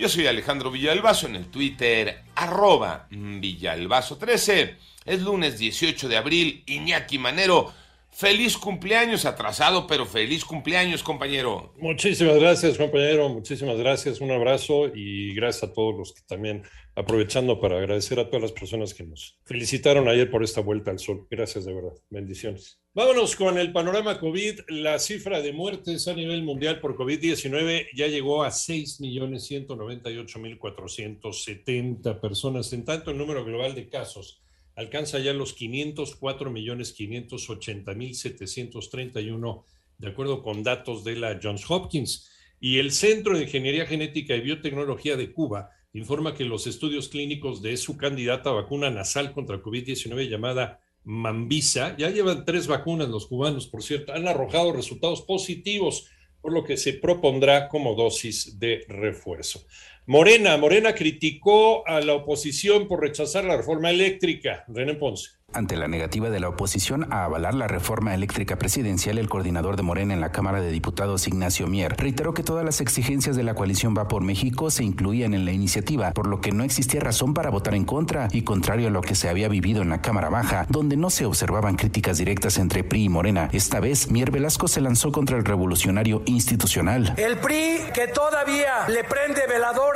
Yo soy Alejandro Villalbazo en el Twitter, arroba Villalbazo13. Es lunes 18 de abril. Iñaki Manero. Feliz cumpleaños atrasado, pero feliz cumpleaños, compañero. Muchísimas gracias, compañero. Muchísimas gracias. Un abrazo y gracias a todos los que también, aprovechando para agradecer a todas las personas que nos felicitaron ayer por esta vuelta al sol. Gracias de verdad. Bendiciones. Vámonos con el panorama COVID. La cifra de muertes a nivel mundial por COVID-19 ya llegó a 6.198.470 personas. En tanto, el número global de casos alcanza ya los 504 millones 580 mil 731 de acuerdo con datos de la Johns Hopkins. Y el Centro de Ingeniería Genética y Biotecnología de Cuba informa que los estudios clínicos de su candidata vacuna nasal contra COVID-19 llamada Mambisa, ya llevan tres vacunas los cubanos, por cierto, han arrojado resultados positivos, por lo que se propondrá como dosis de refuerzo. Morena, Morena criticó a la oposición por rechazar la reforma eléctrica. René Ponce. Ante la negativa de la oposición a avalar la reforma eléctrica presidencial, el coordinador de Morena en la Cámara de Diputados, Ignacio Mier, reiteró que todas las exigencias de la coalición Va por México se incluían en la iniciativa, por lo que no existía razón para votar en contra, y contrario a lo que se había vivido en la Cámara Baja, donde no se observaban críticas directas entre PRI y Morena. Esta vez, Mier Velasco se lanzó contra el revolucionario institucional. El PRI que todavía le prende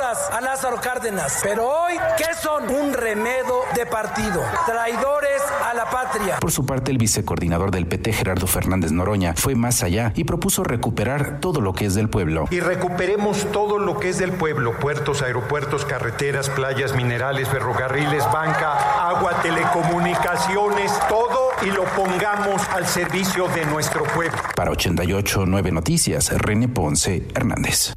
a Lázaro Cárdenas, pero hoy, ¿qué son? Un remedo de partido. Traidores a la patria. Por su parte, el vicecoordinador del PT, Gerardo Fernández Noroña, fue más allá y propuso recuperar todo lo que es del pueblo. Y recuperemos todo lo que es del pueblo, puertos, aeropuertos, carreteras, playas, minerales, ferrocarriles, banca, agua, telecomunicaciones, todo y lo pongamos al servicio de nuestro pueblo. Para 889 Noticias, René Ponce Hernández.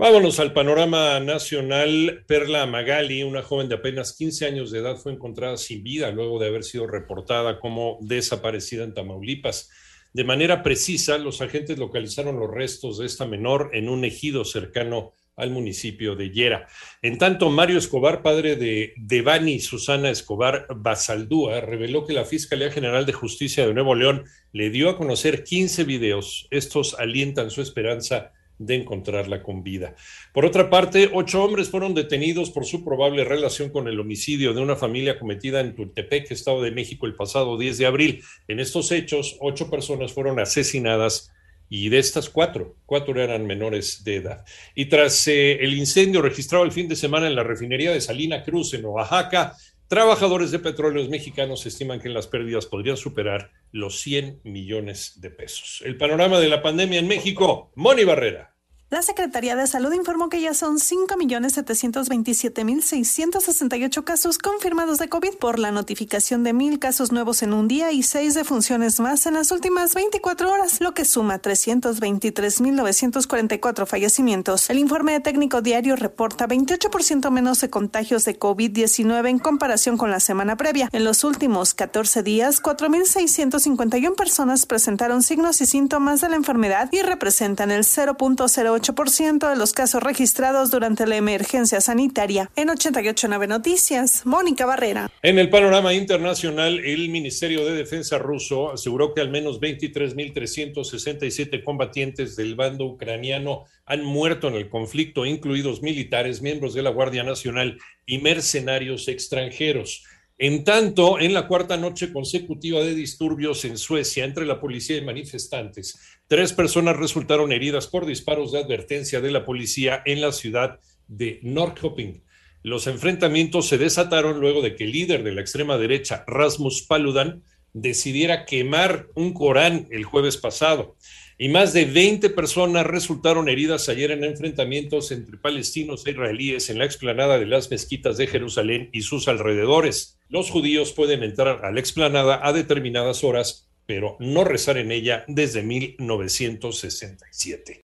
Vámonos al panorama nacional. Perla Magali, una joven de apenas 15 años de edad, fue encontrada sin vida luego de haber sido reportada como desaparecida en Tamaulipas. De manera precisa, los agentes localizaron los restos de esta menor en un ejido cercano al municipio de Yera. En tanto, Mario Escobar, padre de Devani Susana Escobar Basaldúa, reveló que la Fiscalía General de Justicia de Nuevo León le dio a conocer 15 videos. Estos alientan su esperanza de encontrarla con vida. Por otra parte, ocho hombres fueron detenidos por su probable relación con el homicidio de una familia cometida en Tultepec, Estado de México, el pasado 10 de abril. En estos hechos, ocho personas fueron asesinadas y de estas cuatro, cuatro eran menores de edad. Y tras eh, el incendio registrado el fin de semana en la refinería de Salina Cruz, en Oaxaca, trabajadores de petróleos mexicanos estiman que las pérdidas podrían superar los 100 millones de pesos. El panorama de la pandemia en México, Moni Barrera. La Secretaría de Salud informó que ya son 5.727.668 casos confirmados de COVID por la notificación de mil casos nuevos en un día y seis defunciones más en las últimas 24 horas, lo que suma 323.944 fallecimientos. El informe técnico diario reporta 28% menos de contagios de COVID-19 en comparación con la semana previa. En los últimos 14 días, 4.651 personas presentaron signos y síntomas de la enfermedad y representan el 0.08 de los casos registrados durante la emergencia sanitaria. En 889 Noticias, Mónica Barrera. En el panorama internacional, el Ministerio de Defensa ruso aseguró que al menos 23.367 combatientes del bando ucraniano han muerto en el conflicto, incluidos militares, miembros de la Guardia Nacional y mercenarios extranjeros. En tanto, en la cuarta noche consecutiva de disturbios en Suecia entre la policía y manifestantes, tres personas resultaron heridas por disparos de advertencia de la policía en la ciudad de Norrköping. Los enfrentamientos se desataron luego de que el líder de la extrema derecha, Rasmus Paludan, decidiera quemar un Corán el jueves pasado y más de 20 personas resultaron heridas ayer en enfrentamientos entre palestinos e israelíes en la explanada de las mezquitas de Jerusalén y sus alrededores. Los judíos pueden entrar a la explanada a determinadas horas, pero no rezar en ella desde 1967.